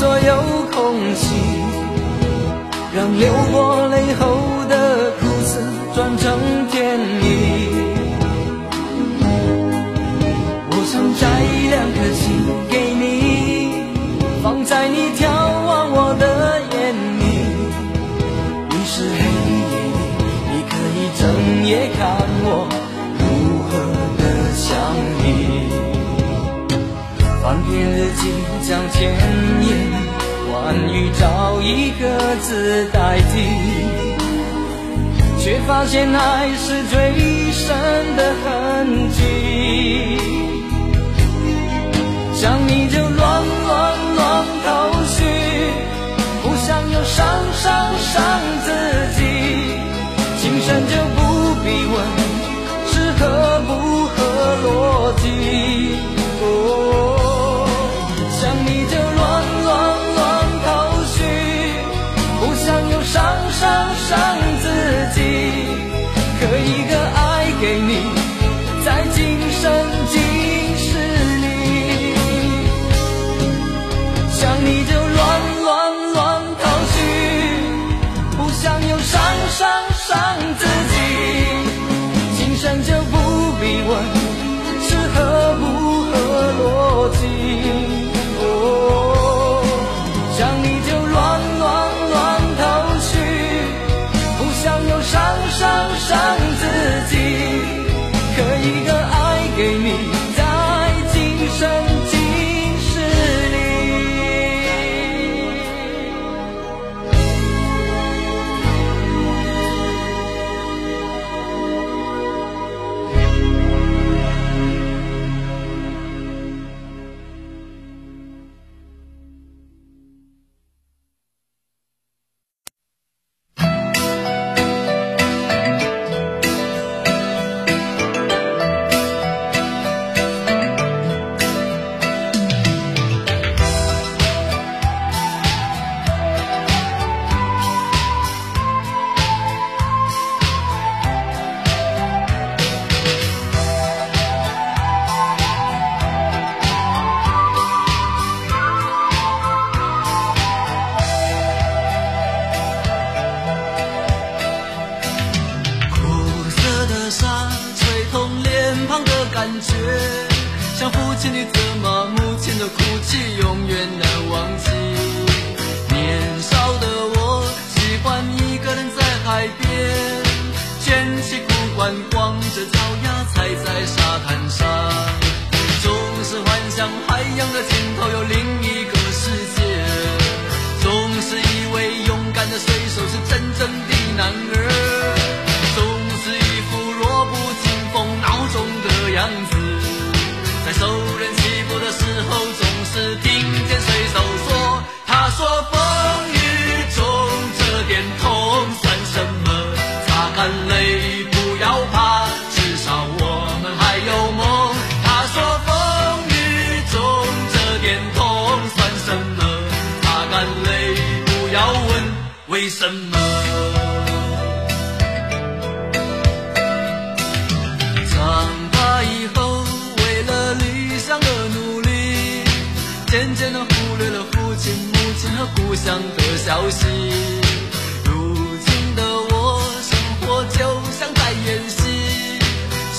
所有空气，让流过泪后的苦涩转成甜蜜。我想摘两颗星给你，放在你眺望我的眼里。于是黑夜里，你可以整夜看我如何的想你。翻篇日记，将千言万语找一个字代替，却发现爱是最深的痕迹。想你就乱乱乱头绪，不想又伤伤伤自己。像父亲的责骂，母亲的哭泣，永远难忘记。年少的我喜欢一个人在海边，卷起裤管，光着脚丫踩在沙滩上，总是幻想海洋的尽头有另一个世界，总是以为勇敢的水手是真正的男儿。为什么。长大以后，为了理想而努力，渐渐地忽略了父亲、母亲和故乡的消息。如今的我，生活就像在演戏，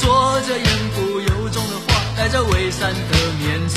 说着言不由衷的话，戴着伪善的面具，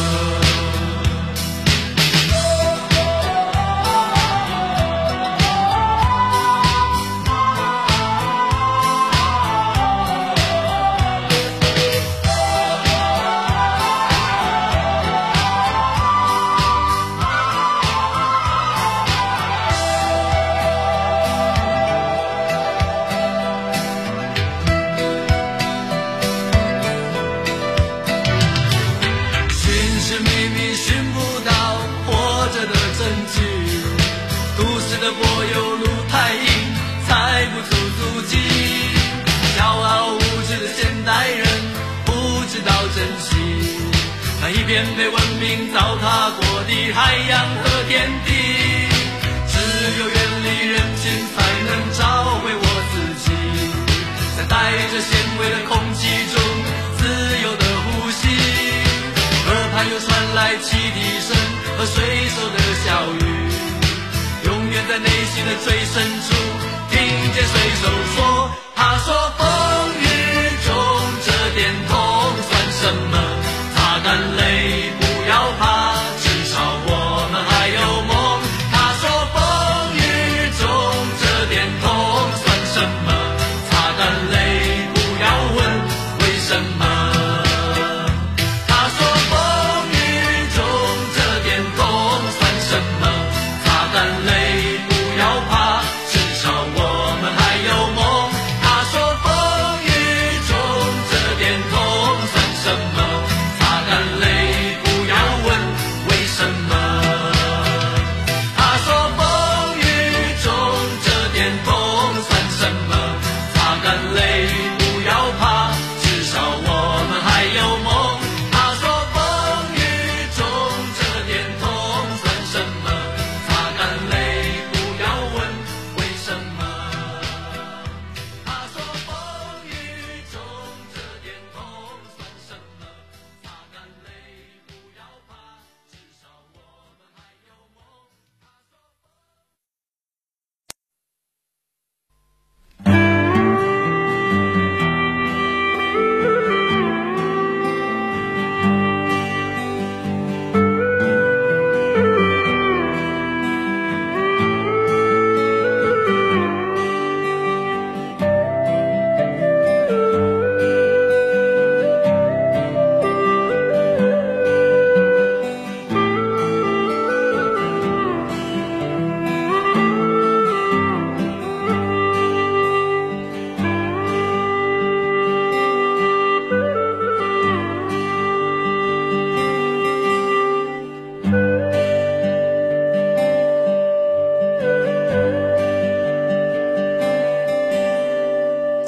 是秘密，寻不到活着的证据。都市的柏油路太硬，踩不出足迹。骄傲无知的现代人，不知道珍惜。那一片被文明糟蹋过的海洋和天地，只有远离人群，才能找回我自己。在带着咸味的空。又传来汽笛声和水手的笑语。永远在内心的最深处，听见水手说：“他说风雨中这点痛算什么？擦干泪，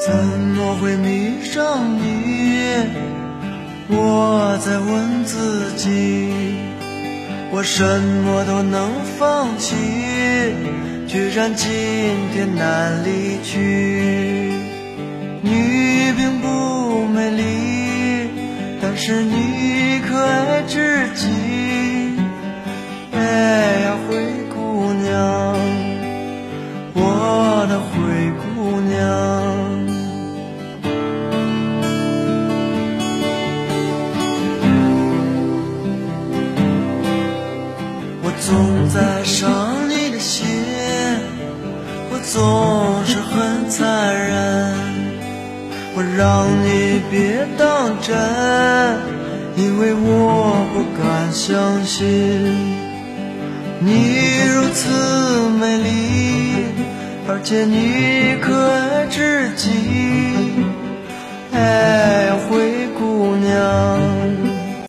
怎么会迷上你？我在问自己，我什么都能放弃，居然今天难离去。你并不美丽，但是你可爱至极。当真因为我不敢相信你如此美丽而且你可爱至极哎灰姑娘。